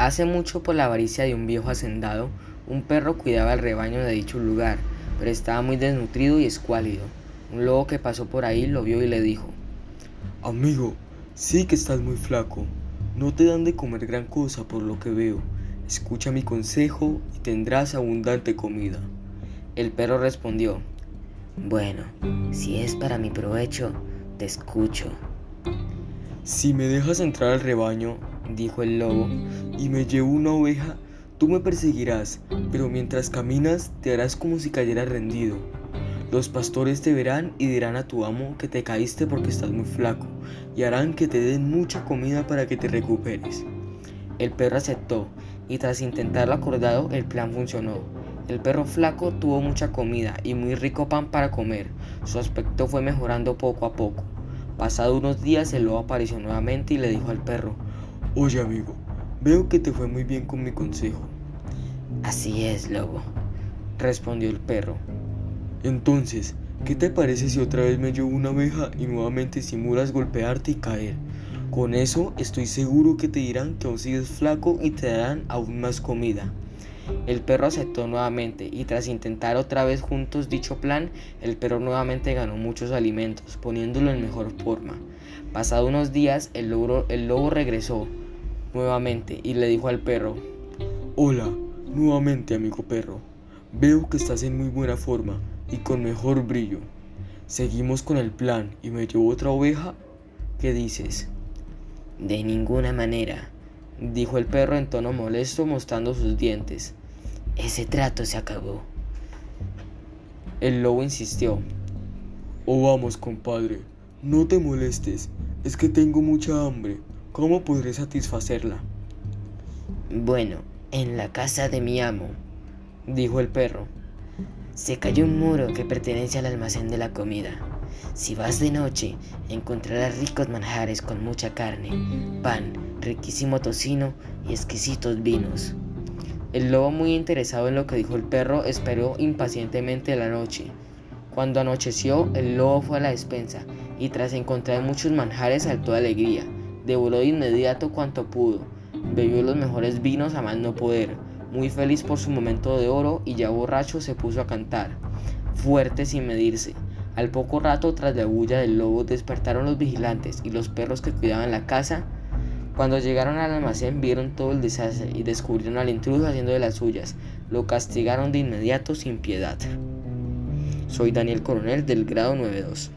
Hace mucho por la avaricia de un viejo hacendado, un perro cuidaba el rebaño de dicho lugar, pero estaba muy desnutrido y escuálido. Un lobo que pasó por ahí lo vio y le dijo, Amigo, sí que estás muy flaco. No te dan de comer gran cosa por lo que veo. Escucha mi consejo y tendrás abundante comida. El perro respondió, Bueno, si es para mi provecho, te escucho. Si me dejas entrar al rebaño, dijo el lobo, y me llevo una oveja, tú me perseguirás, pero mientras caminas te harás como si cayeras rendido. Los pastores te verán y dirán a tu amo que te caíste porque estás muy flaco, y harán que te den mucha comida para que te recuperes. El perro aceptó, y tras intentarlo acordado, el plan funcionó. El perro flaco tuvo mucha comida y muy rico pan para comer. Su aspecto fue mejorando poco a poco. Pasado unos días el lobo apareció nuevamente y le dijo al perro, Oye amigo, veo que te fue muy bien con mi consejo. Así es, lobo, respondió el perro. Entonces, ¿qué te parece si otra vez me llevo una abeja y nuevamente simulas golpearte y caer? Con eso estoy seguro que te dirán que aún sigues flaco y te darán aún más comida. El perro aceptó nuevamente y tras intentar otra vez juntos dicho plan, el perro nuevamente ganó muchos alimentos, poniéndolo en mejor forma. Pasado unos días, el lobo, el lobo regresó nuevamente y le dijo al perro, Hola, nuevamente amigo perro. Veo que estás en muy buena forma y con mejor brillo. Seguimos con el plan y me llevo otra oveja. ¿Qué dices? De ninguna manera, dijo el perro en tono molesto mostrando sus dientes. Ese trato se acabó. El lobo insistió. Oh vamos, compadre, no te molestes, es que tengo mucha hambre. ¿Cómo podré satisfacerla? Bueno, en la casa de mi amo, dijo el perro. Se cayó un muro que pertenece al almacén de la comida. Si vas de noche, encontrarás ricos manjares con mucha carne, pan, riquísimo tocino y exquisitos vinos. El lobo, muy interesado en lo que dijo el perro, esperó impacientemente la noche. Cuando anocheció, el lobo fue a la despensa y tras encontrar muchos manjares saltó de alegría. Devoró de inmediato cuanto pudo. Bebió los mejores vinos a más no poder. Muy feliz por su momento de oro y ya borracho se puso a cantar, fuerte sin medirse. Al poco rato, tras la bulla del lobo, despertaron los vigilantes y los perros que cuidaban la casa. Cuando llegaron al almacén vieron todo el desastre y descubrieron al intruso haciendo de las suyas. Lo castigaron de inmediato sin piedad. Soy Daniel Coronel del grado 92.